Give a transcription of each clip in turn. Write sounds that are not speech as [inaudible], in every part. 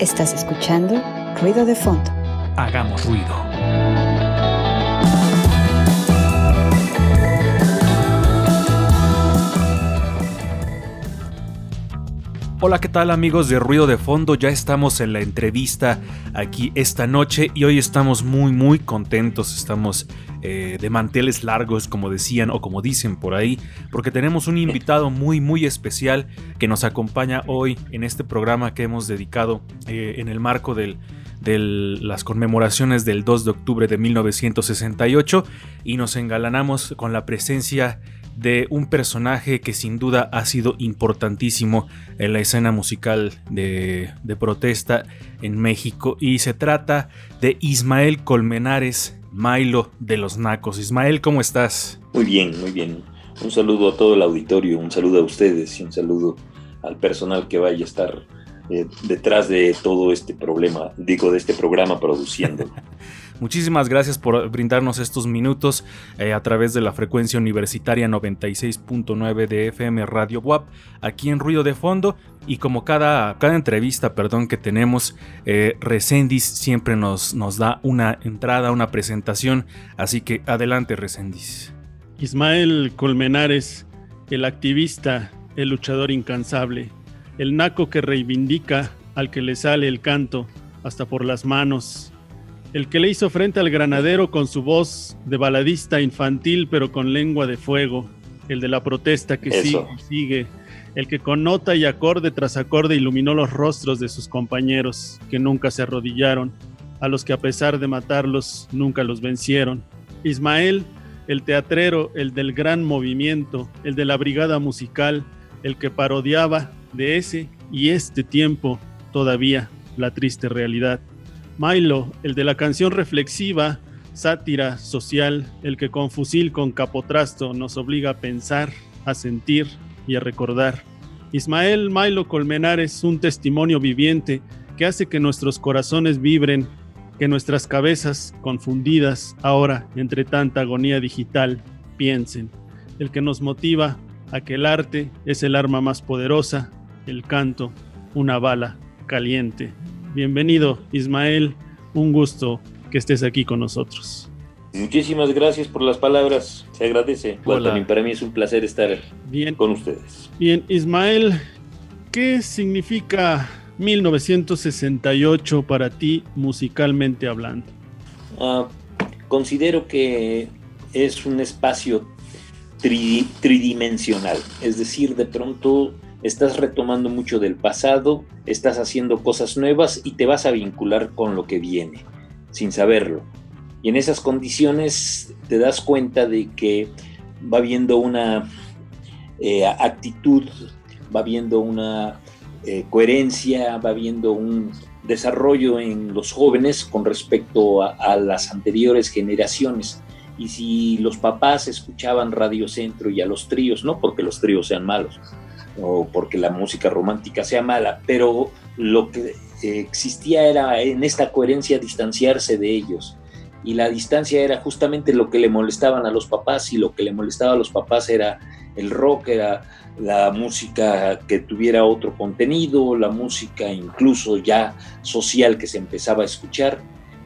Estás escuchando Ruido de Fondo. Hagamos ruido. Hola, ¿qué tal amigos de Ruido de Fondo? Ya estamos en la entrevista aquí esta noche y hoy estamos muy muy contentos, estamos eh, de manteles largos como decían o como dicen por ahí, porque tenemos un invitado muy muy especial que nos acompaña hoy en este programa que hemos dedicado eh, en el marco de las conmemoraciones del 2 de octubre de 1968 y nos engalanamos con la presencia de un personaje que sin duda ha sido importantísimo en la escena musical de, protesta en México y se trata de Ismael Colmenares, Milo de los Nacos. Ismael, ¿cómo estás? Muy bien, muy bien. Un saludo a todo el auditorio, un saludo a ustedes y un saludo al personal que vaya a estar eh, detrás de todo este problema, digo, de este programa produciendo. [laughs] Muchísimas gracias por brindarnos estos minutos eh, a través de la frecuencia universitaria 96.9 de FM Radio WAP, aquí en Ruido de Fondo. Y como cada, cada entrevista perdón, que tenemos, eh, Resendis siempre nos, nos da una entrada, una presentación. Así que adelante, Resendis. Ismael Colmenares, el activista, el luchador incansable, el naco que reivindica al que le sale el canto hasta por las manos el que le hizo frente al granadero con su voz de baladista infantil pero con lengua de fuego, el de la protesta que sigue y sigue, el que con nota y acorde tras acorde iluminó los rostros de sus compañeros, que nunca se arrodillaron, a los que a pesar de matarlos nunca los vencieron. Ismael, el teatrero, el del gran movimiento, el de la brigada musical, el que parodiaba de ese y este tiempo todavía la triste realidad. Milo, el de la canción reflexiva, sátira social, el que con fusil con capotrasto nos obliga a pensar, a sentir y a recordar. Ismael Milo Colmenares, un testimonio viviente que hace que nuestros corazones vibren, que nuestras cabezas, confundidas ahora entre tanta agonía digital, piensen. El que nos motiva a que el arte es el arma más poderosa, el canto, una bala caliente. Bienvenido, Ismael. Un gusto que estés aquí con nosotros. Muchísimas gracias por las palabras. Se agradece. también para mí es un placer estar Bien. con ustedes. Bien, Ismael, ¿qué significa 1968 para ti musicalmente hablando? Ah, considero que es un espacio tridimensional, es decir, de pronto estás retomando mucho del pasado, estás haciendo cosas nuevas y te vas a vincular con lo que viene, sin saberlo. Y en esas condiciones te das cuenta de que va habiendo una eh, actitud, va habiendo una eh, coherencia, va habiendo un desarrollo en los jóvenes con respecto a, las anteriores generaciones. Y si los papás escuchaban Radio Centro y a los tríos, no porque los tríos sean malos, o porque la música romántica sea mala, pero lo que existía era en esta coherencia distanciarse de ellos. Y la distancia era justamente lo que le molestaban a los papás y lo que le molestaba a los papás era el rock, era la música que tuviera otro contenido, la música incluso ya social que se empezaba a escuchar.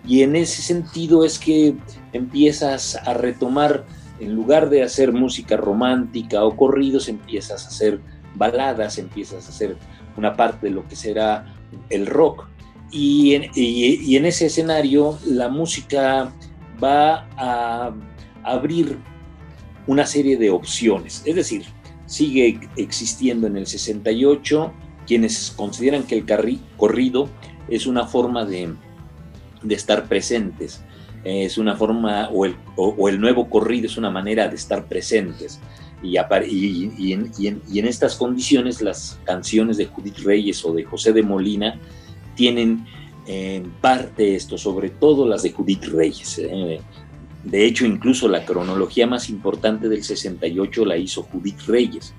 Y en ese sentido es que empiezas a retomar, en lugar de hacer música romántica o corridos, empiezas a hacer baladas, empiezas a hacer una parte de lo que será el rock. Y en, ese escenario la música va a abrir una serie de opciones. Es decir, sigue existiendo en el 68 quienes consideran que el corrido es una forma de, estar presentes, es una forma, o el nuevo corrido es una manera de estar presentes. Y, en, estas condiciones las canciones de Judith Reyes o de José de Molina tienen en parte esto, sobre todo las de Judith Reyes. ¿eh? De hecho, incluso la cronología más importante del 68 la hizo Judith Reyes.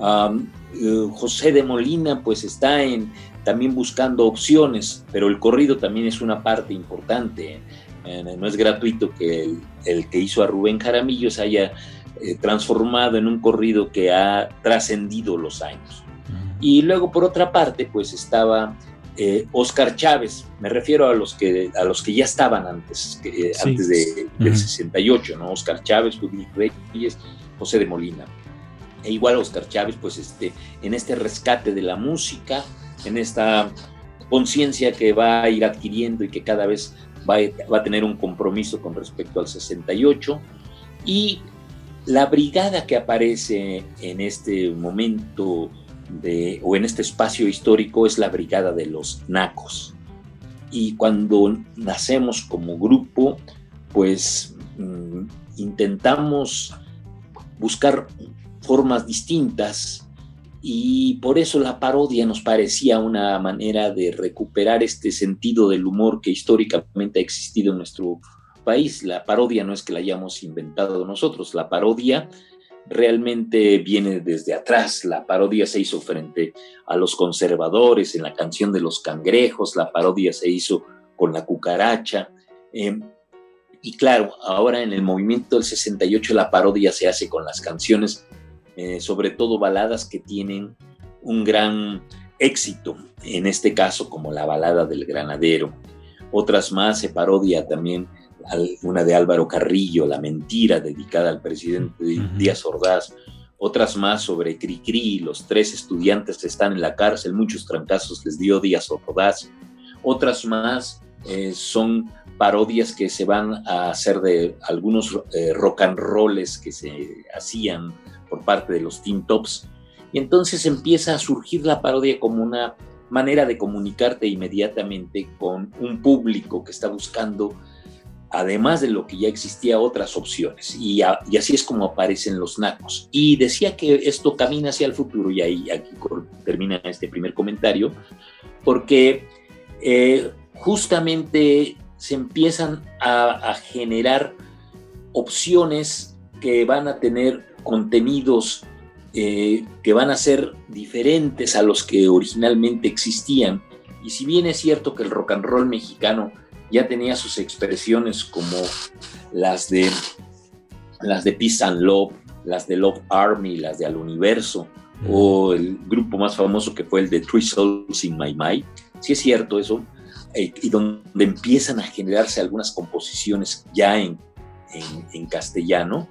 Eh, José de Molina pues está en, también buscando opciones, pero el corrido también es una parte importante. ¿eh? no es gratuito que el, que hizo a Rubén Jaramillo se haya eh, transformado en un corrido que ha trascendido los años. Y luego, por otra parte, pues estaba Oscar Chávez, me refiero a los que, a los que ya estaban antes, antes de, del 68, ¿no? Oscar Chávez, Judith Reyes, José de Molina. E igual Oscar Chávez, pues este, en este rescate de la música, en esta conciencia que va a ir adquiriendo y que cada vez va a, va a tener un compromiso con respecto al 68. Y la brigada que aparece en este momento o en este espacio histórico es la brigada de los nacos. Y cuando nacemos como grupo, pues mm, intentamos buscar formas distintas y por eso la parodia nos parecía una manera de recuperar este sentido del humor que históricamente ha existido en nuestro país. La parodia no es que la hayamos inventado nosotros, la parodia realmente viene desde atrás. La parodia se hizo frente a los conservadores en la canción de los cangrejos, la parodia se hizo con la cucaracha. Em, y claro, ahora en el movimiento del 68 la parodia se hace con las canciones, eh, sobre todo baladas que tienen un gran éxito, en este caso como la balada del granadero. Otras más se parodia también una de Álvaro Carrillo, La Mentira, dedicada al presidente Díaz Ordaz, otras más sobre Cricri, los tres estudiantes están en la cárcel, muchos trancazos les dio Díaz Ordaz, otras más eh, son parodias que se van a hacer de algunos eh, rock and rolls que se hacían por parte de los Teen Tops. Y entonces empieza a surgir la parodia como una manera de comunicarte inmediatamente con un público que está buscando además de lo que ya existía, otras opciones. Y, así es como aparecen los nacos. Y decía que esto camina hacia el futuro, y ahí aquí termina este primer comentario, porque eh, justamente se empiezan a, generar opciones que van a tener contenidos eh, que van a ser diferentes a los que originalmente existían. Y si bien es cierto que el rock and roll mexicano ya tenía sus expresiones como las de las de Peace and Love, las de Love Army, las de Al Universo, o el grupo más famoso que fue el de Three Souls in My Mind. Sí es cierto eso, eh, y donde empiezan a generarse algunas composiciones ya en, en, castellano.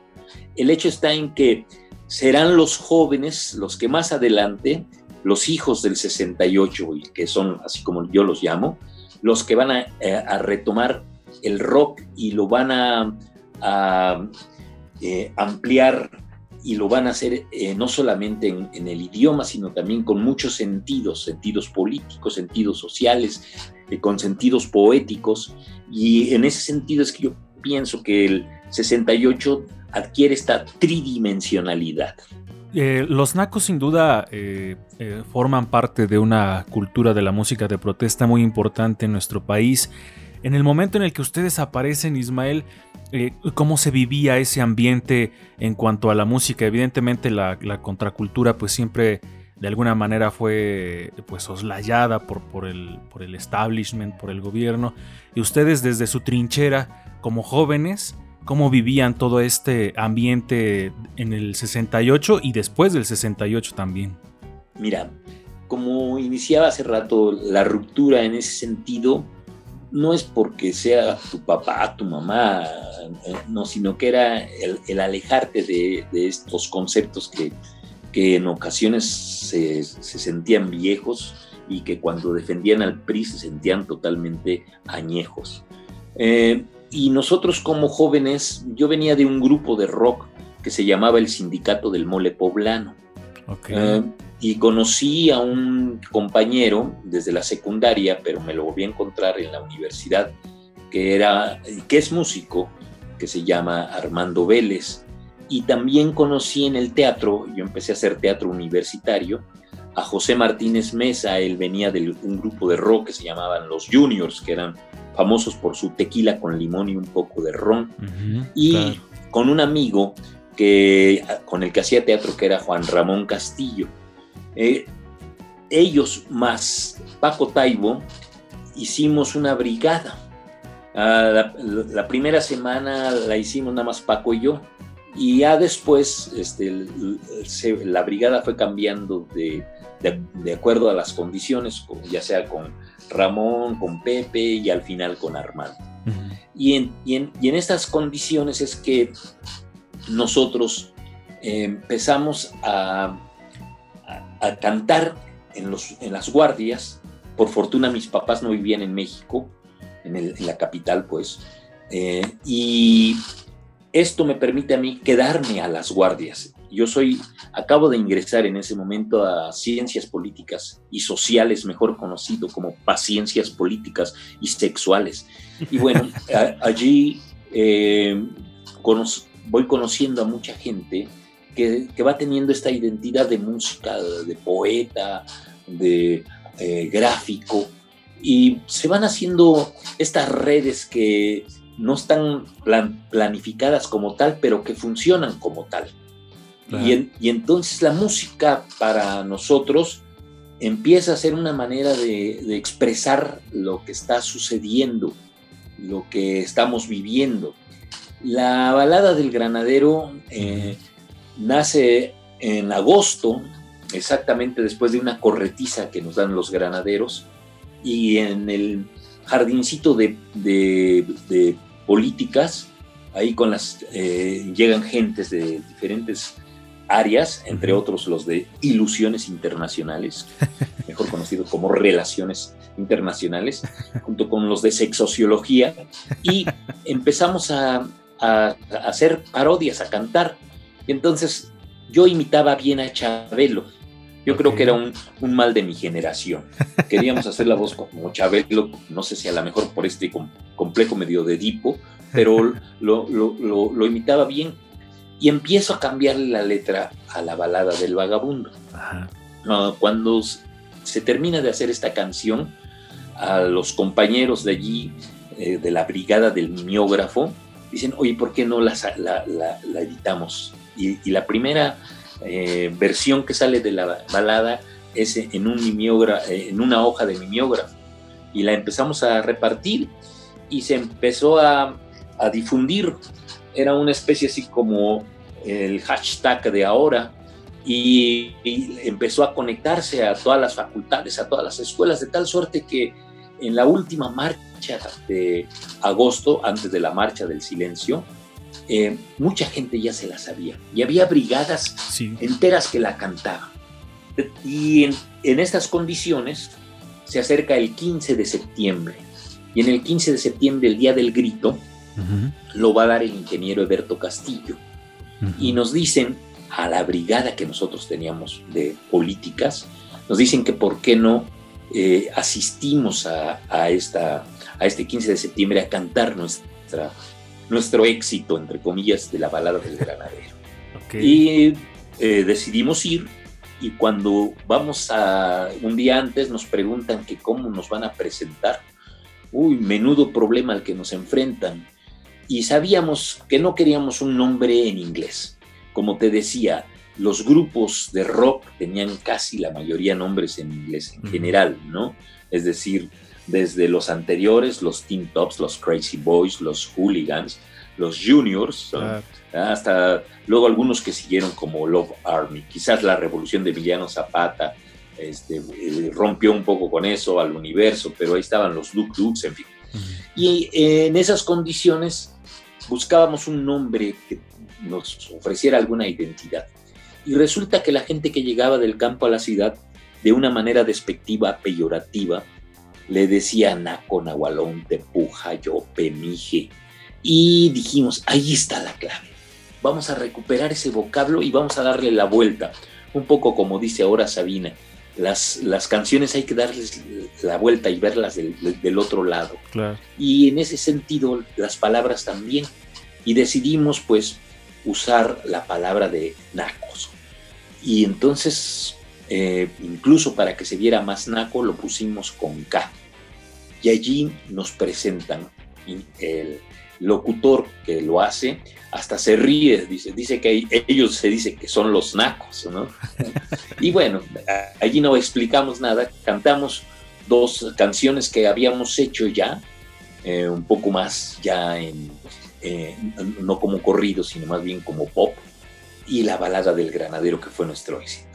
El hecho está en que serán los jóvenes los que más adelante, los hijos del 68, que son así como yo los llamo, los que van eh, a, retomar el rock y lo van a, eh, ampliar y lo van a hacer eh, no solamente en, el idioma, sino también con muchos sentidos, sentidos políticos, sentidos sociales, con sentidos poéticos. Y en ese sentido es que yo pienso que el 68 adquiere esta tridimensionalidad. Eh, los nacos sin duda eh, eh, forman parte de una cultura de la música de protesta muy importante en nuestro país. En el momento en el que ustedes aparecen, Ismael, ¿cómo se vivía ese ambiente en cuanto a la música? Evidentemente la, contracultura pues siempre de alguna manera fue pues soslayada por, por, el, por el establishment, por el gobierno. Y ustedes desde su trinchera como jóvenes cómo vivían todo este ambiente en el 68 y después del 68 también. Mira, como iniciaba hace rato la ruptura en ese sentido, no es porque sea tu papá, tu mamá, no, sino que era el, alejarte de, estos conceptos que, en ocasiones se, sentían viejos y que cuando defendían al PRI se sentían totalmente añejos. Eh, y nosotros como jóvenes, yo venía de un grupo de rock que se llamaba el Sindicato del Mole Poblano. Eh, y conocí a un compañero desde la secundaria, pero me lo volví a encontrar en la universidad, que, era, que es músico, que se llama Armando Vélez. Y también conocí en el teatro, yo empecé a hacer teatro universitario, a José Martínez Mesa, él venía de un grupo de rock que se llamaban Los Juniors, que eran famosos por su tequila con limón y un poco de ron. y con un amigo que, con el que hacía teatro, que era Juan Ramón Castillo. Eh, ellos más Paco Taibo hicimos una brigada. Ah, la, primera semana la hicimos nada más Paco y yo. Y ya después este, la brigada fue cambiando de, de, acuerdo a las condiciones, ya sea con Ramón, con Pepe y al final con Armando. y, en, y, en, estas condiciones es que nosotros eh, empezamos a, a, cantar en, los, en las guardias. Por fortuna mis papás no vivían en México, en, el, en la capital pues, eh, y esto me permite a mí quedarme a las guardias. Yo soy, acabo de ingresar en ese momento a ciencias políticas y sociales, mejor conocido como paciencias políticas y sexuales. Y bueno, [laughs] allí eh, voy conociendo a mucha gente que, va teniendo esta identidad de música, de poeta, de eh, gráfico, y se van haciendo estas redes que no están planificadas como tal, pero que funcionan como tal. Y, entonces la música para nosotros empieza a ser una manera de, expresar lo que está sucediendo, lo que estamos viviendo. La balada del granadero eh, nace en agosto, exactamente después de una corretiza que nos dan los granaderos, y en el jardincito de políticas, ahí con las, eh, llegan gentes de diferentes áreas, entre otros los de ilusiones internacionales, [laughs] mejor conocido como relaciones internacionales, junto con los de sexociología, y empezamos a, a, hacer parodias, a cantar. Y entonces yo imitaba bien a Chabelo, yo creo que era un, mal de mi generación. Queríamos hacer la voz como Chabelo, no sé si a lo mejor por este complejo medio de Edipo, pero [laughs] lo, imitaba bien. Y empiezo a cambiarle la letra a la balada del vagabundo. Ah, cuando se termina de hacer esta canción, a los compañeros de allí, eh, de la brigada del mimeógrafo, dicen, oye, ¿por qué no la, la, editamos? y la primera eh, versión que sale de la balada es en, un eh, en una hoja de mimeógrafo. Y la empezamos a repartir y se empezó a, a difundir. Era una especie así como el hashtag de ahora, y, empezó a conectarse a todas las facultades, a todas las escuelas, de tal suerte que en la última marcha de agosto, antes de la marcha del silencio, eh, mucha gente ya se la sabía. Y había brigadas enteras que la cantaban. Y en, estas condiciones se acerca el 15 de septiembre. Y en el 15 de septiembre, el día del grito, lo va a dar el ingeniero Eberto Castillo. Y nos dicen a la brigada que nosotros teníamos de políticas, nos dicen que por qué no eh, asistimos a, a, esta, a este 15 de septiembre a cantar nuestra nuestro éxito, entre comillas, de la balada del granadero. [laughs] Y eh, decidimos ir y cuando vamos a un día antes nos preguntan que cómo nos van a presentar. Uy, menudo problema al que nos enfrentan. Y sabíamos que no queríamos un nombre en inglés. Como te decía, los grupos de rock tenían casi la mayoría nombres en inglés en general, ¿no? Es decir, desde los anteriores, los Teen Tops, los Crazy Boys, los Hooligans, los Juniors, hasta luego algunos que siguieron como Love Army. Quizás la revolución de Emiliano Zapata este, eh, rompió un poco con eso al universo, pero ahí estaban los Luke Dukes, en fin. Y en esas condiciones buscábamos un nombre que nos ofreciera alguna identidad. Y resulta que la gente que llegaba del campo a la ciudad, de una manera despectiva, peyorativa, le decía Naco, Nahualón, Tepuja, Yope, Mije. Y dijimos, ahí está la clave. Vamos a recuperar ese vocablo y vamos a darle la vuelta. Un poco como dice ahora Sabina, las, las canciones hay que darles la vuelta y verlas del, otro lado. Y en ese sentido, las palabras también. Y decidimos pues usar la palabra de nacos. Y entonces eh, incluso para que se viera más naco lo pusimos con K. Y allí nos presentan el locutor que lo hace, hasta se ríe, dice, dice que ellos se dice que son los nacos, ¿no? [laughs] y bueno, allí no explicamos nada, cantamos dos canciones que habíamos hecho ya, eh, un poco más ya en, eh, no como corrido, sino más bien como pop, y la balada del granadero que fue nuestro éxito.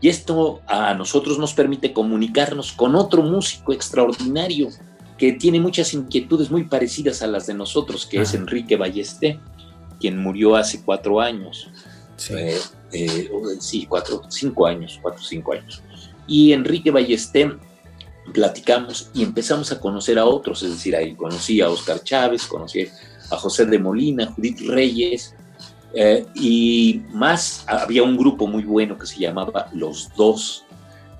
Y esto a nosotros nos permite comunicarnos con otro músico extraordinario que tiene muchas inquietudes muy parecidas a las de nosotros, que es Enrique Ballesté, quien murió hace cuatro años. Sí, eh, eh, sí cuatro, cinco años, cuatro, cinco años. Y Enrique Ballesté platicamos y empezamos a conocer a otros, es decir, ahí conocí a Oscar Chávez, conocí a José de Molina, Judith Reyes, eh, y más había un grupo muy bueno que se llamaba Los Dos,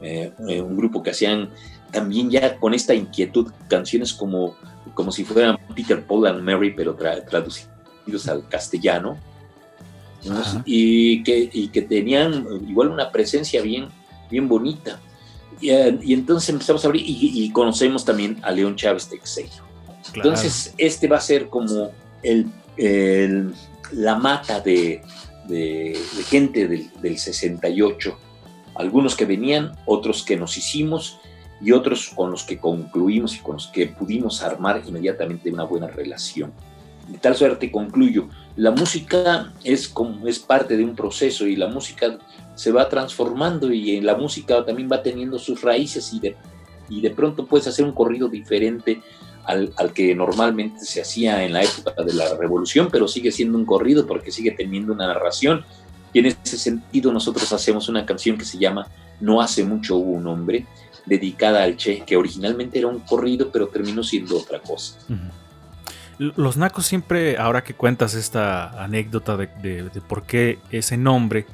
eh, eh, un grupo que hacían también ya con esta inquietud canciones como, como si fueran Peter, Paul and Mary, pero traducidos al castellano, y, que, y que tenían igual una presencia bien, bien bonita. Y, entonces empezamos a abrir y, conocemos también a León Chávez Texeiro. Entonces, este va a ser como el, la mata de, gente del, del, 68. Algunos que venían, otros que nos hicimos y otros con los que concluimos y con los que pudimos armar inmediatamente una buena relación. De tal suerte concluyo, la música es, como, es parte de un proceso y la música se va transformando y la música también va teniendo sus raíces y de, y de pronto puedes hacer un corrido diferente al, que normalmente se hacía en la época de la revolución, pero sigue siendo un corrido porque sigue teniendo una narración. Y en ese sentido nosotros hacemos una canción que se llama No hace mucho hubo un hombre, dedicada al Che, que originalmente era un corrido, pero terminó siendo otra cosa. Los nacos siempre, ahora que cuentas esta anécdota de, de por qué ese nombre,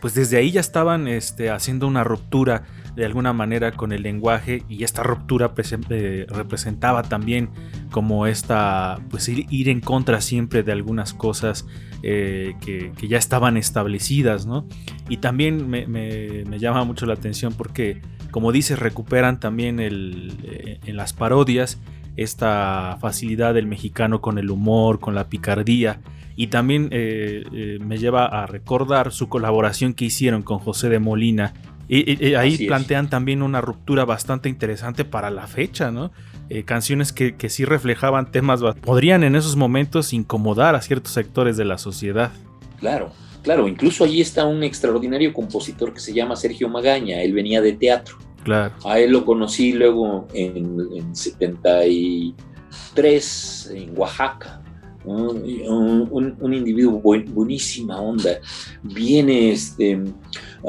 pues desde ahí ya estaban este, haciendo una ruptura de alguna manera con el lenguaje y esta ruptura eh, representaba también como esta, pues ir, en contra siempre de algunas cosas eh, que, ya estaban establecidas, ¿no? Y también me, llama mucho la atención porque, como dices, recuperan también el, eh, en las parodias esta facilidad del mexicano con el humor, con la picardía y también me lleva a recordar su colaboración que hicieron con José de Molina. Y, ahí plantean también una ruptura bastante interesante para la fecha, ¿no? Eh, canciones que, que, sí reflejaban temas, podrían en esos momentos incomodar a ciertos sectores de la sociedad. Claro, claro, incluso allí está un extraordinario compositor que se llama Sergio Magaña, él venía de teatro. Claro. A él lo conocí luego en, en 73 en Oaxaca un, individuo buenísima onda, bien, este,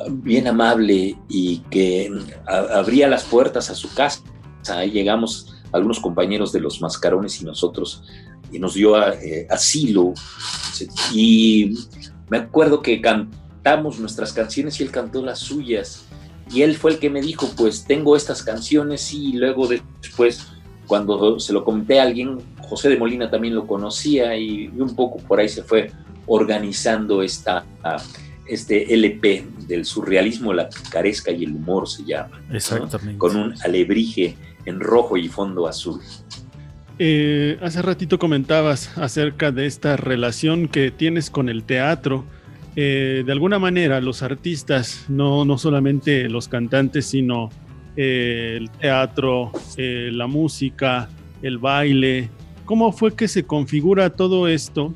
bien amable y que abría las puertas a su casa. Ahí llegamos algunos compañeros de los mascarones y nosotros y nos dio eh, asilo. Y me acuerdo que cantamos nuestras canciones y él cantó las suyas. Y él fue el que me dijo, pues tengo estas canciones y luego después cuando se lo comenté a alguien, José de Molina también lo conocía y, un poco por ahí se fue organizando esta, este LP del surrealismo, la picaresca y el humor se llama. Exactamente. Con un alebrije en rojo y fondo azul. Eh, hace ratito comentabas acerca de esta relación que tienes con el teatro. Eh, de alguna manera, los artistas, no, no solamente los cantantes, sino el teatro, eh, la música, el baile. ¿Cómo fue que se configura todo esto?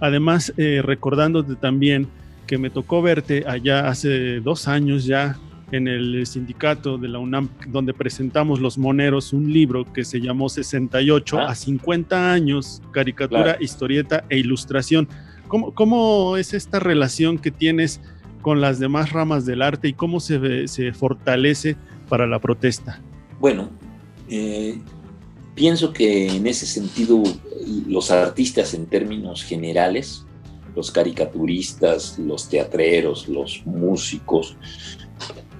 Además, eh, recordándote también que me tocó verte allá hace dos años ya en el sindicato de la UNAM, donde presentamos Los Moneros, un libro que se llamó 68 ah. a 50 años, caricatura, historieta e ilustración. ¿Cómo, ¿Cómo, es esta relación que tienes con las demás ramas del arte y cómo se, se fortalece para la protesta? Bueno, eh, pienso que en ese sentido los artistas en términos generales, los caricaturistas, los teatreros, los músicos,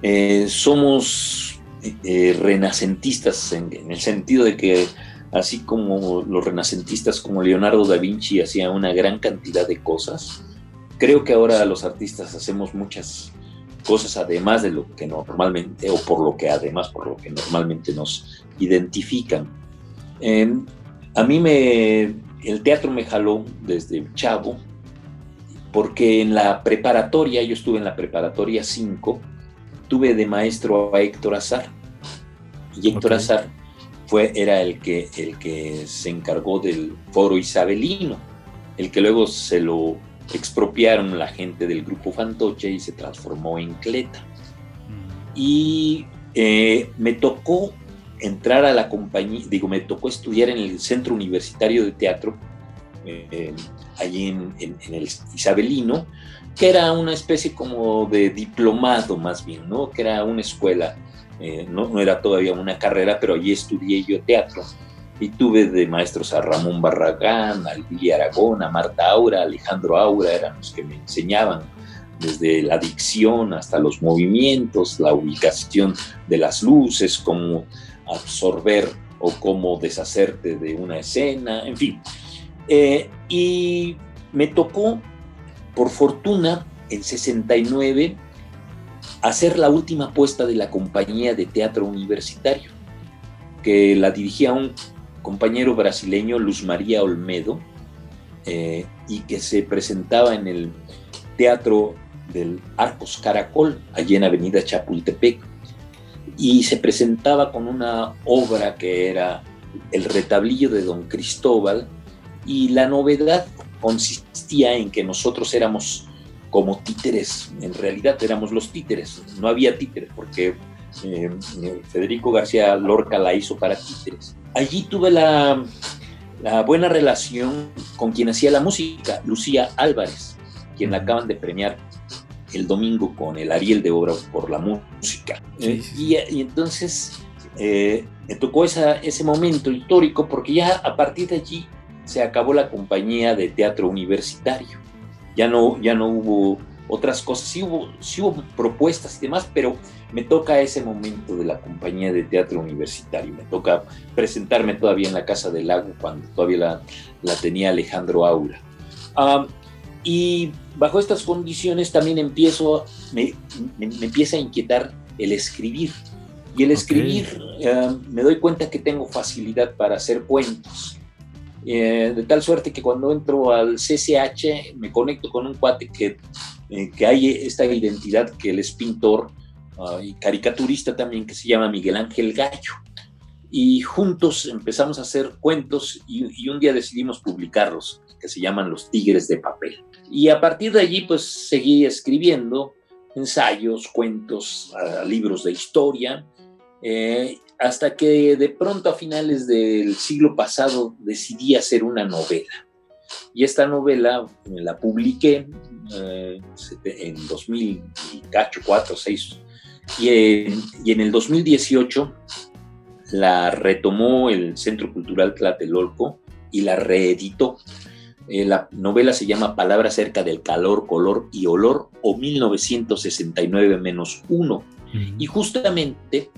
eh, somos eh, renacentistas en, el sentido de que así como los renacentistas como Leonardo da Vinci hacía una gran cantidad de cosas, creo que ahora los artistas hacemos muchas cosas además de lo que normalmente, o por lo que además, por lo que normalmente nos identifican. a mí me, el teatro me jaló desde chavo, porque en la preparatoria, yo estuve en la preparatoria 5, tuve de maestro a Héctor Azar. Y Héctor Azar fue, era el que, el que se encargó del foro isabelino, el que luego se lo expropiaron la gente del grupo Fantoche y se transformó en Cleta. y eh, me tocó entrar a la compañía, digo, me tocó estudiar en el Centro Universitario de Teatro, eh, allí en, el Isabelino, que era una especie como de diplomado más bien, ¿no? Que era una escuela, eh, no, no, era todavía una carrera, pero allí estudié yo teatro. Y tuve de maestros a Ramón Barragán, a Lili Aragón, a Marta Aura, Alejandro Aura, eran los que me enseñaban desde la dicción hasta los movimientos, la ubicación de las luces, cómo absorber o cómo deshacerte de una escena, en fin. Eh, y me tocó, por fortuna, en 69, hacer la última puesta de la compañía de teatro universitario, que la dirigía un compañero brasileño, Luz María Olmedo, eh, y que se presentaba en el Teatro del Arcos Caracol, allí en Avenida Chapultepec, y se presentaba con una obra que era El retablillo de Don Cristóbal, y la novedad consistía en que nosotros éramos como títeres, en realidad éramos los títeres, no había títeres porque eh, Federico García Lorca la hizo para títeres. Allí tuve la, la buena relación con quien hacía la música, Lucía Álvarez, quien la acaban de premiar el domingo con el Ariel de Obra por la música. Eh, y, entonces eh, me tocó esa, ese momento histórico porque ya a partir de allí se acabó la compañía de teatro universitario. Ya no, ya no hubo otras cosas, sí hubo, sí hubo propuestas y demás, pero me toca ese momento de la compañía de teatro universitario. Me toca presentarme todavía en la Casa del Lago cuando todavía la, la tenía Alejandro Aura. Ah, y bajo estas condiciones también empiezo, me, empieza a inquietar el escribir. Y el escribir, eh, me doy cuenta que tengo facilidad para hacer cuentos. Eh, de tal suerte que cuando entro al CCH me conecto con un cuate que, eh, que hay esta identidad que él es pintor ah, y caricaturista también que se llama Miguel Ángel Gallo. Y juntos empezamos a hacer cuentos y, y un día decidimos publicarlos, que se llaman Los Tigres de Papel. Y a partir de allí, pues seguí escribiendo ensayos, cuentos, libros de historia, eh, hasta que de pronto a finales del siglo pasado decidí hacer una novela. Y esta novela la publiqué eh, en 2004, 4, 6, y en, y en el 2018 la retomó el Centro Cultural Tlatelolco y la reeditó. Eh, la novela se llama Palabras acerca del calor, color y olor o 1969 menos uno. Y justamente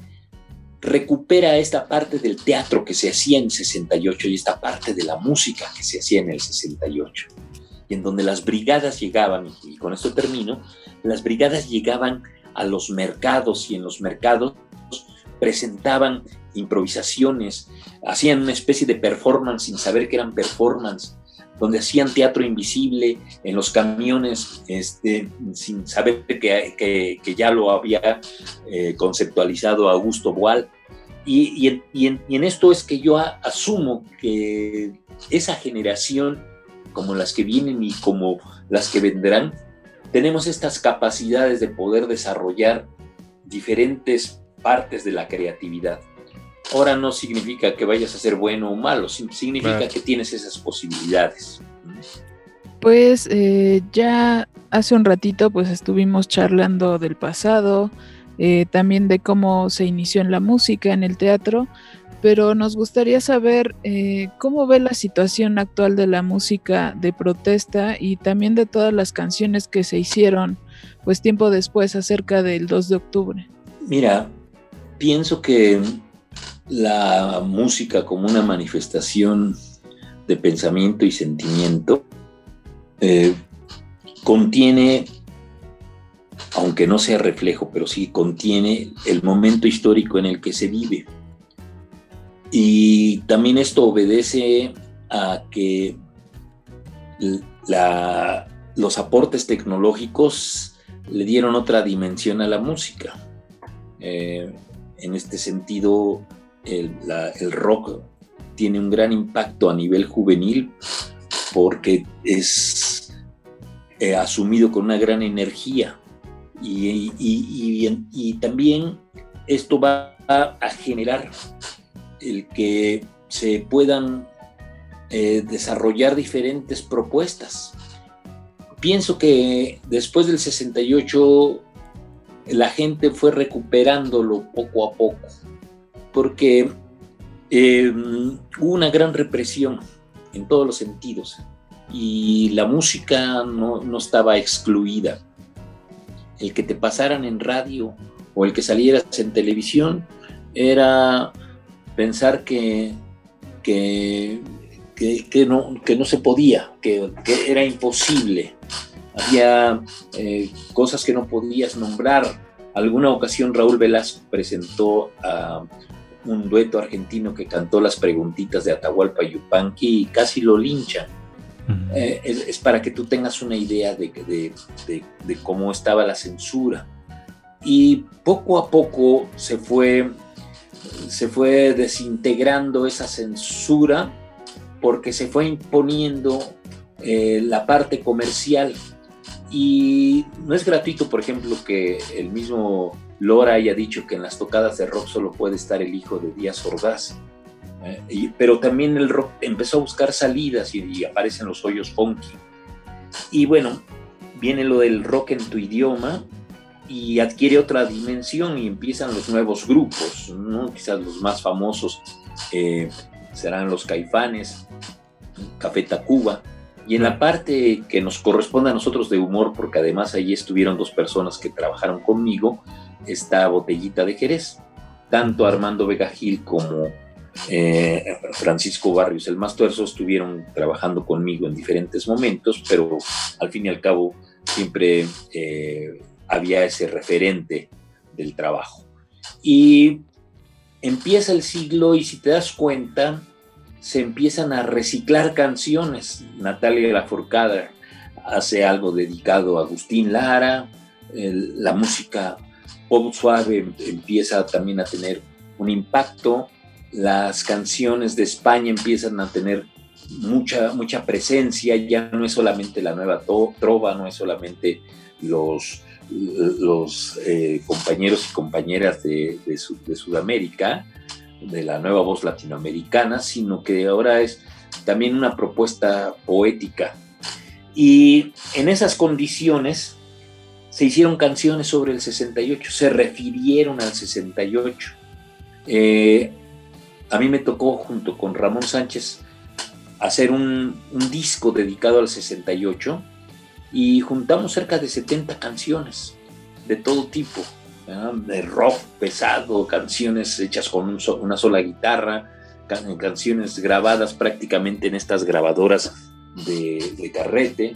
recupera esta parte del teatro que se hacía en 68 y esta parte de la música que se hacía en el 68. Y en donde las brigadas llegaban, y con esto termino, las brigadas llegaban a los mercados y en los mercados presentaban improvisaciones, hacían una especie de performance sin saber que eran performance donde hacían teatro invisible en los camiones, este, sin saber que, ya lo había eh, conceptualizado Augusto Boal. Y, en, esto es que yo asumo que esa generación, como las que vienen y como las que vendrán, tenemos estas capacidades de poder desarrollar diferentes partes de la creatividad. Ahora no significa que vayas a ser bueno o malo, significa que tienes esas posibilidades. Pues eh, ya hace un ratito pues estuvimos charlando del pasado, eh, también de cómo se inició en la música, en el teatro, pero nos gustaría saber eh, cómo ve la situación actual de la música de protesta y también de todas las canciones que se hicieron pues tiempo después acerca del 2 de octubre. Mira, pienso que la música como una manifestación de pensamiento y sentimiento eh, contiene, aunque no sea reflejo, pero sí contiene el momento histórico en el que se vive. Y también esto obedece a que los aportes tecnológicos le dieron otra dimensión a la música. Eh, en este sentido, el, rock tiene un gran impacto a nivel juvenil porque es eh, asumido con una gran energía Y, también esto va a generar el que se puedan eh, desarrollar diferentes propuestas. Pienso que después del 68 la gente fue recuperándolo poco a poco, porque eh, hubo una gran represión en todos los sentidos y la música no, no estaba excluida. El que te pasaran en radio o el que salieras en televisión era pensar que, que, no, que no se podía, que, era imposible. Había eh, cosas que no podías nombrar. Alguna ocasión Raúl Velasco presentó a un dueto argentino que cantó las preguntitas de Atahualpa Yupanqui y casi lo linchan. Eh, es, para que tú tengas una idea de, de, cómo estaba la censura. Y poco a poco se fue, se fue desintegrando esa censura porque se fue imponiendo eh, la parte comercial. Y no es gratuito, por ejemplo, que el mismo Lora haya dicho que en las tocadas de rock solo puede estar el hijo de Díaz Ordaz. ¿eh? pero también el rock empezó a buscar salidas y, aparecen los hoyos funky. Y bueno, viene lo del rock en tu idioma y adquiere otra dimensión y empiezan los nuevos grupos, ¿no? quizás los más famosos eh, serán los caifanes, Café Tacuba, y en la parte que nos corresponde a nosotros de humor, porque además allí estuvieron dos personas que trabajaron conmigo, está Botellita de Jerez. Tanto Armando Vega Gil como eh, Francisco Barrios, el más tuerzo, estuvieron trabajando conmigo en diferentes momentos, pero al fin y al cabo siempre eh, había ese referente del trabajo. Y empieza el siglo y si te das cuenta, se empiezan a reciclar canciones. Natalia Laforcada hace algo dedicado a Agustín Lara, la música pop suave empieza también a tener un impacto, las canciones de España empiezan a tener mucha, mucha presencia, ya no es solamente la nueva trova, no es solamente los, los eh, compañeros y compañeras de, de Sudamérica, de la nueva voz latinoamericana, sino que ahora es también una propuesta poética. Y en esas condiciones se hicieron canciones sobre el 68, se refirieron al 68. Eh, a mí me tocó junto con Ramón Sánchez hacer un, disco dedicado al 68 y juntamos cerca de 70 canciones de todo tipo de rock pesado, canciones hechas con una sola guitarra, canciones grabadas prácticamente en estas grabadoras de, carrete.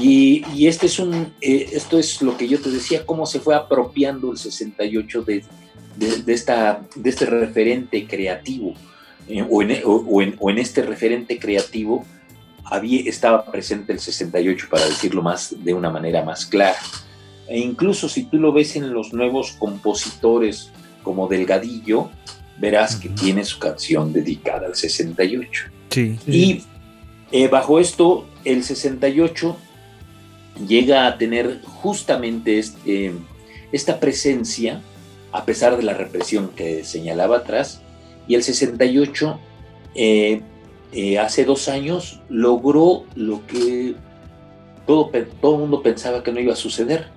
Y, este es un, eh, esto es lo que yo te decía, cómo se fue apropiando el 68 de, de, esta, de este referente creativo. Eh, o, en, o, en, este referente creativo había, estaba presente el 68, para decirlo más de una manera más clara. E incluso si tú lo ves en los nuevos compositores como Delgadillo, verás que tiene su canción dedicada al 68. Sí, Y eh, bajo esto, el 68 llega a tener justamente este, esta presencia, a pesar de la represión que señalaba atrás, y el 68, eh, eh, hace dos años, logró lo que todo, todo mundo pensaba que no iba a suceder,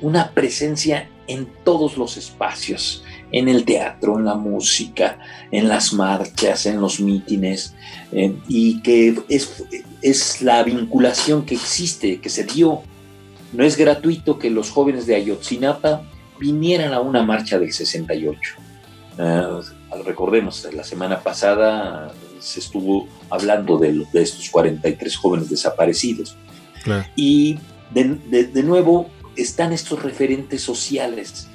una presencia en todos los espacios, en el teatro, en la música, en las marchas, en los mítines, eh, y que es, es la vinculación que existe, que se dio. No es gratuito que los jóvenes de Ayotzinapa vinieran a una marcha del 68. Ah, recordemos, la semana pasada se estuvo hablando de, estos 43 jóvenes desaparecidos. Y de, de nuevo, están estos referentes sociales.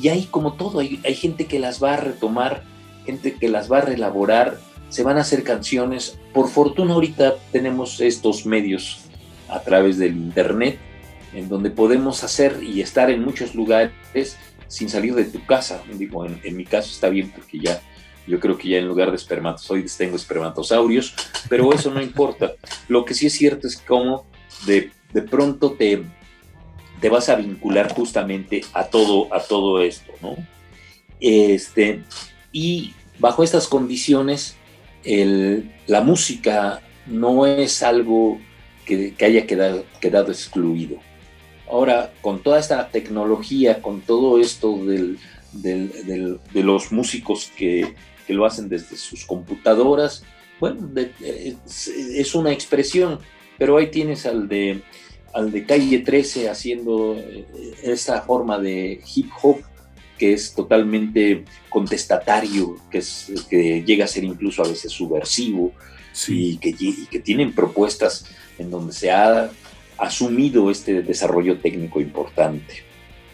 Y hay como todo, hay, gente que las va a retomar, gente que las va a reelaborar, se van a hacer canciones. Por fortuna ahorita tenemos estos medios a través del Internet, en donde podemos hacer y estar en muchos lugares sin salir de tu casa. Digo, en, en mi caso está bien porque ya yo creo que ya en lugar de espermatozoides tengo espermatosaurios, pero eso no importa. Lo que sí es cierto es como de, de pronto te, te vas a vincular justamente a todo, a todo esto, ¿no? Este, y bajo estas condiciones, la música no es algo que, haya quedado, quedado, excluido. Ahora, con toda esta tecnología, con todo esto de los músicos que, lo hacen desde sus computadoras, bueno, es, una expresión, pero ahí tienes al de, al de Calle 13 haciendo eh, esta forma de hip hop que es totalmente contestatario, que, es, que llega a ser incluso a veces subversivo, y, que, que tienen propuestas en donde se ha asumido este desarrollo técnico importante.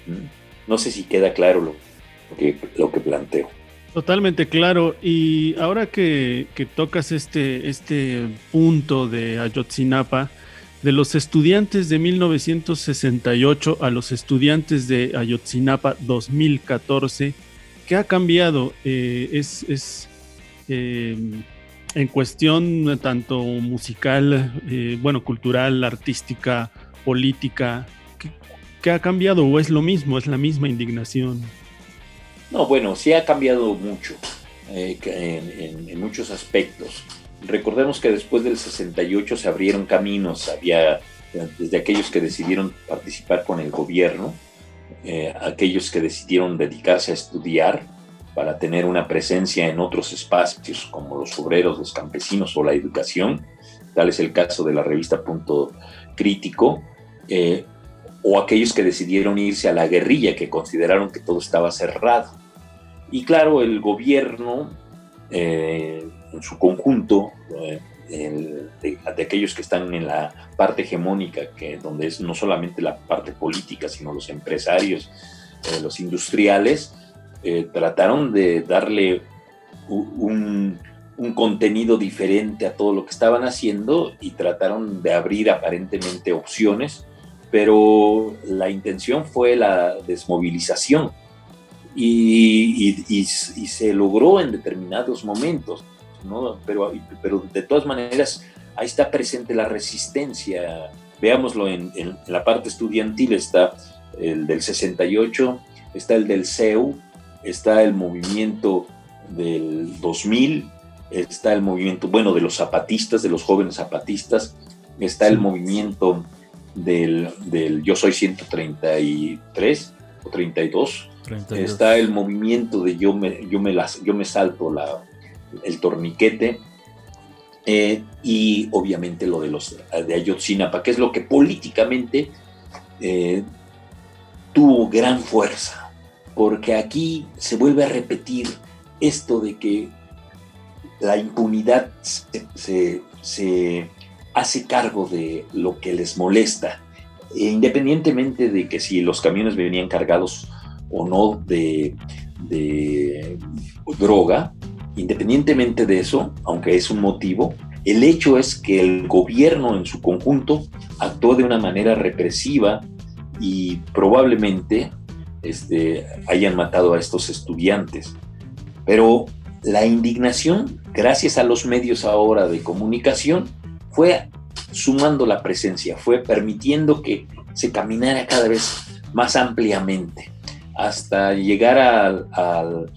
¿Mm? No sé si queda claro lo, que, lo que planteo. Totalmente claro. Y ahora que, que, tocas este, este punto de Ayotzinapa, de los estudiantes de 1968 a los estudiantes de Ayotzinapa 2014, ¿qué ha cambiado? Eh, es, es eh, en cuestión tanto musical, eh, bueno, cultural, artística, política, ¿qué, ha cambiado o es lo mismo, es la misma indignación? No, bueno, sí ha cambiado mucho en muchos aspectos. Recordemos que después del 68 se abrieron caminos, había desde aquellos que decidieron participar con el gobierno, eh, aquellos que decidieron dedicarse a estudiar para tener una presencia en otros espacios como los obreros, los campesinos o la educación, tal es el caso de la revista Punto Crítico, eh, o aquellos que decidieron irse a la guerrilla, que consideraron que todo estaba cerrado. Y claro, el gobierno eh, en su conjunto, eh, de, aquellos que están en la parte hegemónica, que, donde es no solamente la parte política, sino los empresarios, eh, los industriales, eh, trataron de darle un, un, contenido diferente a todo lo que estaban haciendo y trataron de abrir aparentemente opciones, pero la intención fue la desmovilización. y, y se logró en determinados momentos. Pero, pero de todas maneras, ahí está presente la resistencia. Veámoslo en, la parte estudiantil, está el del 68, está el del CEU, está el movimiento del 2000, está el movimiento, bueno, de los zapatistas, de los jóvenes zapatistas, está el movimiento del, del, Yo Soy 133 o 32, está el movimiento de Yo me, yo me, las, yo me salto la, el torniquete, eh, y obviamente lo de los de Ayotzinapa, que es lo que políticamente eh, tuvo gran fuerza, porque aquí se vuelve a repetir esto de que la impunidad se, hace cargo de lo que les molesta, e independientemente de que si los camiones venían cargados o no de, de droga, Independientemente de eso, aunque es un motivo, el hecho es que el gobierno en su conjunto actuó de una manera represiva y probablemente este, hayan matado a estos estudiantes. Pero la indignación, gracias a los medios ahora de comunicación, fue sumando la presencia, fue permitiendo que se caminara cada vez más ampliamente hasta llegar al al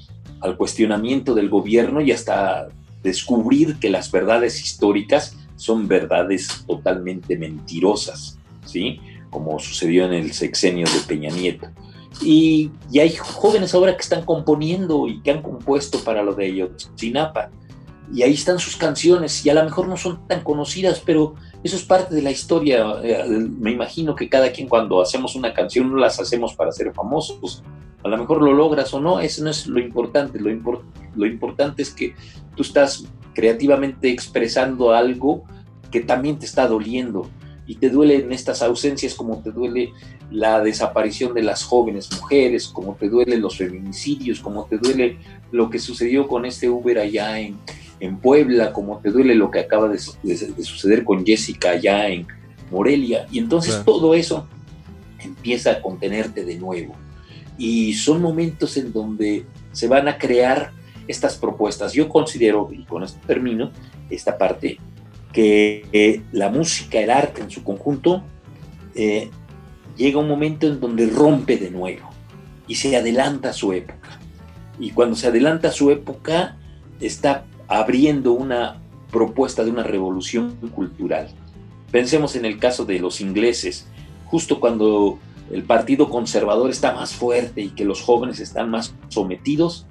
cuestionamiento del gobierno y hasta descubrir que las verdades históricas son verdades totalmente mentirosas, ¿sí? Como sucedió en el sexenio de Peña Nieto. Y, hay jóvenes ahora que están componiendo y que han compuesto para lo de Ayotzinapa. Y ahí están sus canciones y a lo mejor no son tan conocidas, pero eso es parte de la historia. Eh, me imagino que cada quien cuando hacemos una canción no las hacemos para ser famosos, a lo mejor lo logras o no, eso no es lo importante. Lo, lo importante es que tú estás creativamente expresando algo que también te está doliendo y te duele en estas ausencias como te duele la desaparición de las jóvenes mujeres, como te duele los feminicidios, como te duele lo que sucedió con este Uber allá en, en Puebla, como te duele lo que acaba de, suceder con Jessica allá en Morelia. Y entonces todo eso empieza a contenerte de nuevo y son momentos en donde se van a crear estas propuestas. Yo considero, y con esto termino, esta parte, que eh, la música, el arte en su conjunto, eh, llega un momento en donde rompe de nuevo y se adelanta a su época. Y cuando se adelanta a su época, está abriendo una propuesta de una revolución cultural. Pensemos en el caso de los ingleses, justo cuando el Partido Conservador está más fuerte y que los jóvenes están más sometidos,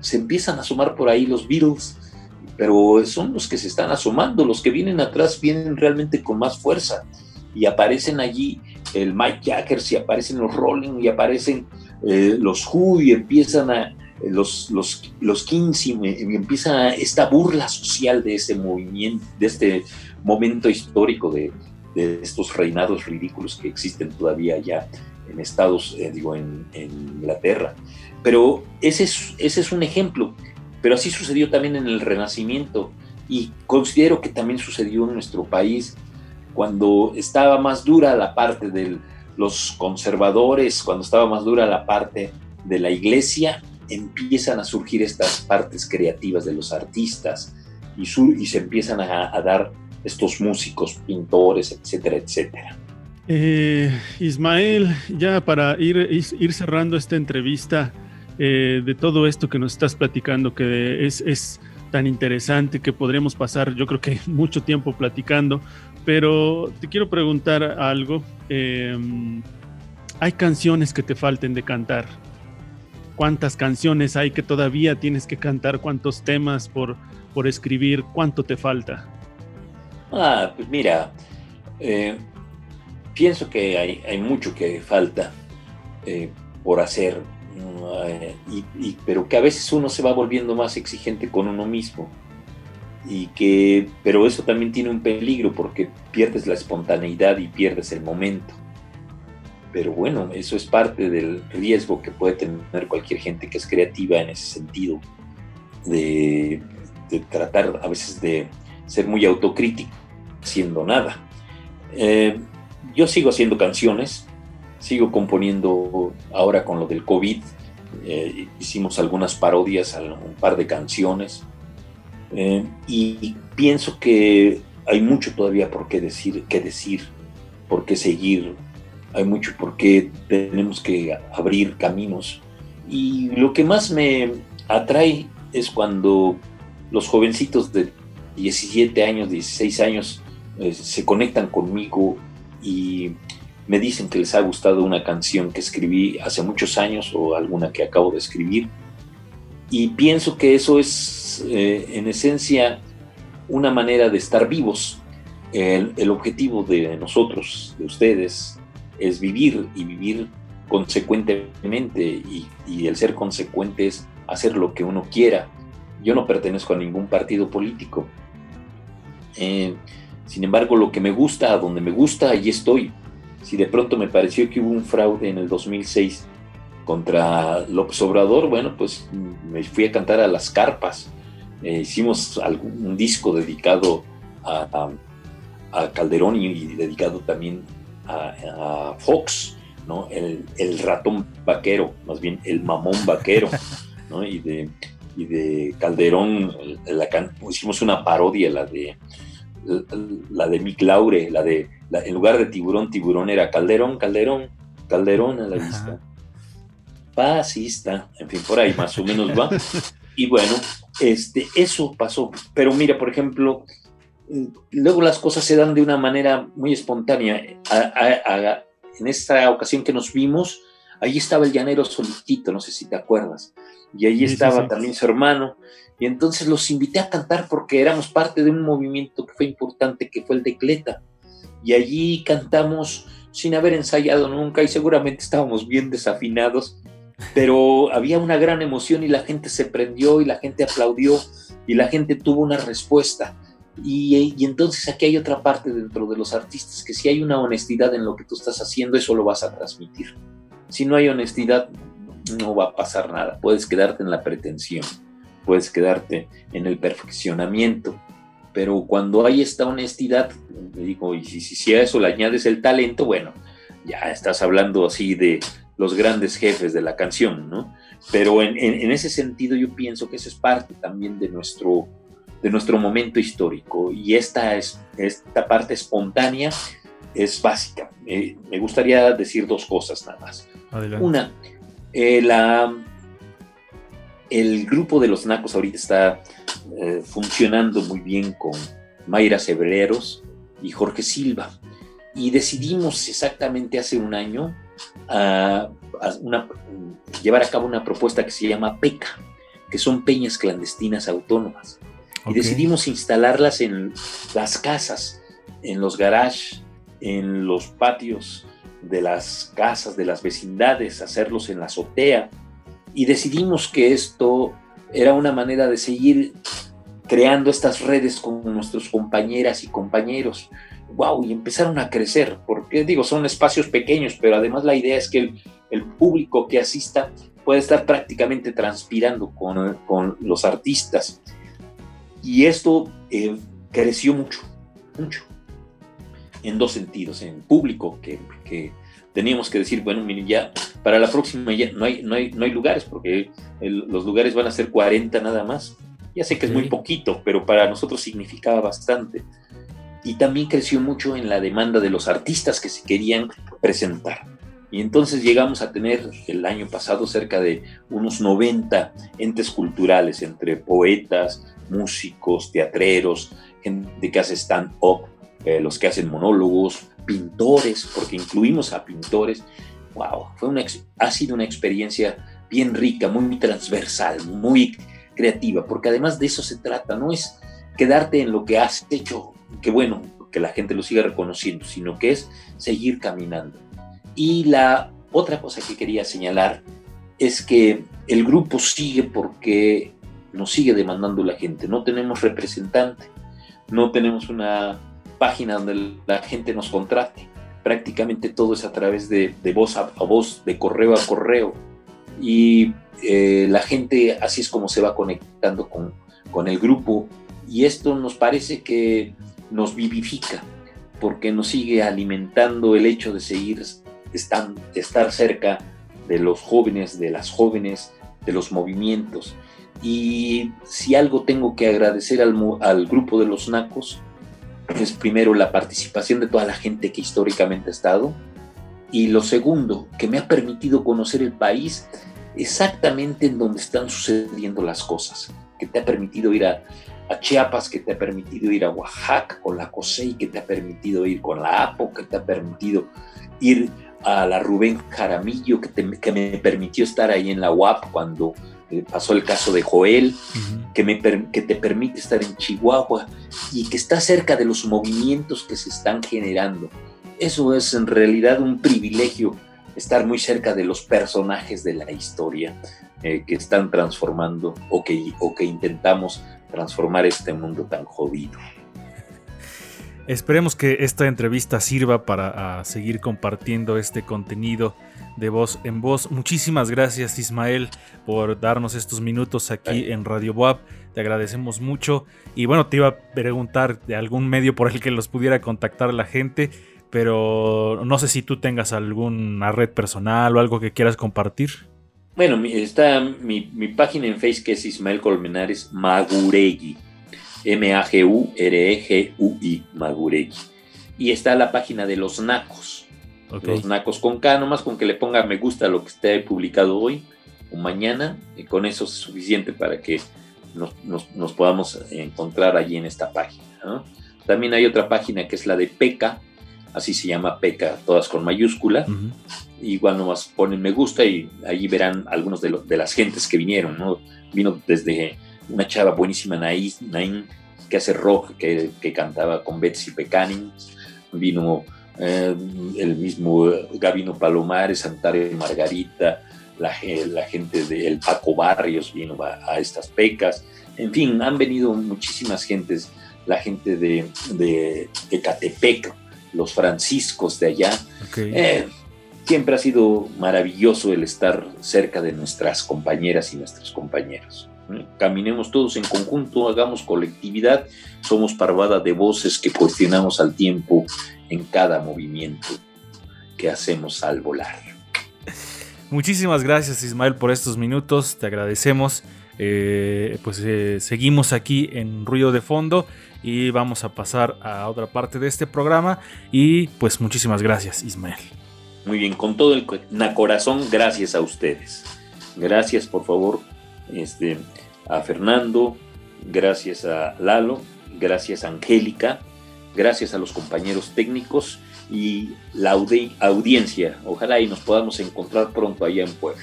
se empiezan a asomar por ahí los Beatles, pero son los que se están asomando, los que vienen atrás vienen realmente con más fuerza y aparecen allí el Mike Jagger, y aparecen los Rolling y aparecen eh, los Who y empiezan a los, los, los Kings y, empieza esta burla social de ese movimiento, de este momento histórico de, de estos reinados ridículos que existen todavía ya en Estados, eh, digo, en, Inglaterra. Pero ese es, ese es un ejemplo, pero así sucedió también en el Renacimiento y considero que también sucedió en nuestro país cuando estaba más dura la parte de los conservadores, cuando estaba más dura la parte de la iglesia, empiezan a surgir estas partes creativas de los artistas y, y se empiezan a dar estos músicos, pintores, etcétera, etcétera. Eh, Ismael, ya para ir, ir cerrando esta entrevista eh, de todo esto que nos estás platicando, que es, es tan interesante que podremos pasar, yo creo que [laughs] mucho tiempo platicando, pero te quiero preguntar algo. Em, ¿Hay canciones que te falten de cantar? ¿Cuántas canciones hay que todavía tienes que cantar? ¿Cuántos temas por, por escribir? ¿Cuánto te falta? Ah, pues mira, eh, pienso que hay, mucho que falta eh, por hacer, eh, pero que a veces uno se va volviendo más exigente con uno mismo. Y que, pero eso también tiene un peligro porque pierdes la espontaneidad y pierdes el momento. Pero bueno, eso es parte del riesgo que puede tener cualquier gente que es creativa en ese sentido, de tratar a veces de ser muy autocrítico haciendo nada. Eh, yo sigo haciendo canciones, sigo componiendo ahora con lo del COVID, eh, hicimos algunas parodias a un par de canciones eh, y pienso que hay mucho todavía por qué decir, qué decir, por qué seguir, hay mucho por qué tenemos que abrir caminos. Y lo que más me atrae es cuando los jovencitos de 17 años, 16 años, eh, se conectan conmigo y me dicen que les ha gustado una canción que escribí hace muchos años o alguna que acabo de escribir. Y pienso que eso es eh, en esencia una manera de estar vivos. El, objetivo de nosotros, de ustedes, es vivir y vivir consecuentemente y, y, el ser consecuente es hacer lo que uno quiera. Yo no pertenezco a ningún partido político. Eh, sin embargo, lo que me gusta, a donde me gusta, allí estoy. Si de pronto me pareció que hubo un fraude en el 2006 contra López Obrador, bueno, pues me fui a cantar a las carpas. Eh, hicimos un disco dedicado a, Calderón y, dedicado también a, Fox, ¿no? El, ratón vaquero, más bien el mamón vaquero, [laughs] ¿no? Y de, de Calderón hicimos una parodia, la de la de Mick Laure, la de, en lugar de tiburón, tiburón era Calderón, Calderón, Calderón a la vista. Fascista, en fin, por ahí más o menos va. [laughs] Y bueno, este, eso pasó. Pero mira, por ejemplo, luego las cosas se dan de una manera muy espontánea. en esta ocasión que nos vimos, ahí estaba el llanero solitito, no sé si te acuerdas. Y ahí estaba también su hermano. Y entonces los invité a cantar porque éramos parte de un movimiento que fue importante, que fue el de Cleta. Y allí cantamos sin haber ensayado nunca y seguramente estábamos bien desafinados, pero había una gran emoción y la gente se prendió y la gente aplaudió y la gente tuvo una respuesta. Y, y, entonces aquí hay otra parte dentro de los artistas, que si hay una honestidad en lo que tú estás haciendo, eso lo vas a transmitir. Si no hay honestidad, no va a pasar nada. Puedes quedarte en la pretensión puedes quedarte en el perfeccionamiento. Pero cuando hay esta honestidad, digo, y si, a eso le añades el talento, bueno, ya estás hablando así de los grandes jefes de la canción, ¿no? Pero en, ese sentido yo pienso que eso es parte también de nuestro, de nuestro momento histórico y esta, es, esta parte espontánea es básica. Eh, me gustaría decir dos cosas nada más. Una, eh, la, el grupo de los nacos ahorita está eh, funcionando muy bien con Mayra Sebreros y Jorge Silva. Y decidimos exactamente hace un año llevar a cabo una propuesta que se llama PECA, que son peñas clandestinas autónomas. Y decidimos instalarlas en las casas, en los garages, en los patios de las casas, de las vecindades, hacerlos en la azotea. Y decidimos que esto era una manera de seguir creando estas redes con nuestros compañeras y compañeros. ¡Wow! Y empezaron a crecer, porque digo, son espacios pequeños, pero además la idea es que el, público que asista puede estar prácticamente transpirando con, con los artistas. Y esto eh, creció mucho, mucho, en dos sentidos, en público, que, que teníamos que decir, bueno, miren, ya para la próxima ya no hay, no hay, no hay lugares, porque los lugares van a ser 40 nada más. Ya sé que es muy poquito, pero para nosotros significaba bastante. Y también creció mucho en la demanda de los artistas que se querían presentar. Y entonces llegamos a tener el año pasado cerca de unos 90 entes culturales, entre poetas, músicos, teatreros, gente que hace stand-up, eh, los que hacen monólogos, pintores, porque incluimos a pintores. ¡Wow! Fue una, ha sido una experiencia bien rica, muy transversal, muy creativa, porque además de eso se trata, no es quedarte en lo que has hecho, que bueno, que la gente lo siga reconociendo, sino que es seguir caminando. Y la otra cosa que quería señalar es que el grupo sigue porque nos sigue demandando la gente. No tenemos representante, no tenemos una página donde la gente nos contrate. Prácticamente todo es a través de, voz a, voz, de correo a correo. Y eh, la gente así es como se va conectando con, con el grupo. Y esto nos parece que nos vivifica, porque nos sigue alimentando el hecho de seguir estar, estar cerca de los jóvenes, de las jóvenes, de los movimientos. Y si algo tengo que agradecer al grupo de los Nacos, es primero la participación de toda la gente que históricamente ha estado, y lo segundo, que me ha permitido conocer el país exactamente en donde están sucediendo las cosas, que te ha permitido ir a, Chiapas, que te ha permitido ir a Oaxaca con la COSEI, que te ha permitido ir con la APO, que te ha permitido ir a la Rubén Jaramillo, que, que me permitió estar ahí en la UAP cuando pasó el caso de Joel, que, me, que te permite estar en Chihuahua y que está cerca de los movimientos que se están generando. Eso es en realidad un privilegio, estar muy cerca de los personajes de la historia eh, que están transformando o que, o que intentamos transformar este mundo tan jodido. Esperemos que esta entrevista sirva para seguir compartiendo este contenido de voz en voz. Muchísimas gracias Ismael por darnos estos minutos aquí en Radio Boab. Te agradecemos mucho. Y bueno, te iba a preguntar de algún medio por el que los pudiera contactar la gente, pero no sé si tú tengas alguna red personal o algo que quieras compartir. Bueno, está mi, página en Facebook que es Ismael Colmenares Maguregui. M-A-G-U-R-E-G-U-I, Maguregui. Y está la página de los Nacos los nacos con K, nomás con que le ponga me gusta lo que esté publicado hoy o mañana, y con eso es suficiente para que nos, podamos encontrar allí en esta página. También hay otra página que es la de PECA, así se llama PECA, todas con mayúscula. Igual nomás ponen me gusta y allí verán algunos de, de las gentes que vinieron. ¿no? Vino desde una chava buenísima, Nain, que hace rock, que, que cantaba con Betsy Pecanin. Vino eh, el mismo Gabino Palomares, Santario Margarita, la, la gente del Paco Barrios vino a, estas pecas, en fin, han venido muchísimas gentes, la gente de, de, Catepec, los franciscos de allá. Eh, siempre ha sido maravilloso el estar cerca de nuestras compañeras y nuestros compañeros. Caminemos todos en conjunto, hagamos colectividad, somos parvada de voces que cuestionamos al tiempo en cada movimiento que hacemos al volar. Muchísimas gracias Ismael por estos minutos, te agradecemos. eh, pues eh, seguimos aquí en ruido de fondo y vamos a pasar a otra parte de este programa y pues muchísimas gracias Ismael. Muy bien, con todo el corazón, gracias a ustedes. Gracias por favor este, a Fernando, gracias a Lalo, gracias a Angélica, gracias a los compañeros técnicos y la audiencia. Ojalá y nos podamos encontrar pronto allá en Puebla.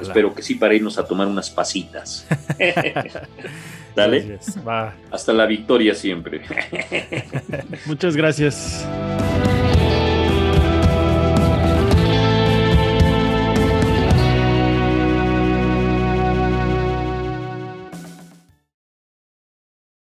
Espero que sí para irnos a tomar unas pasitas. [laughs] Dale. Hasta la victoria siempre. Muchas gracias.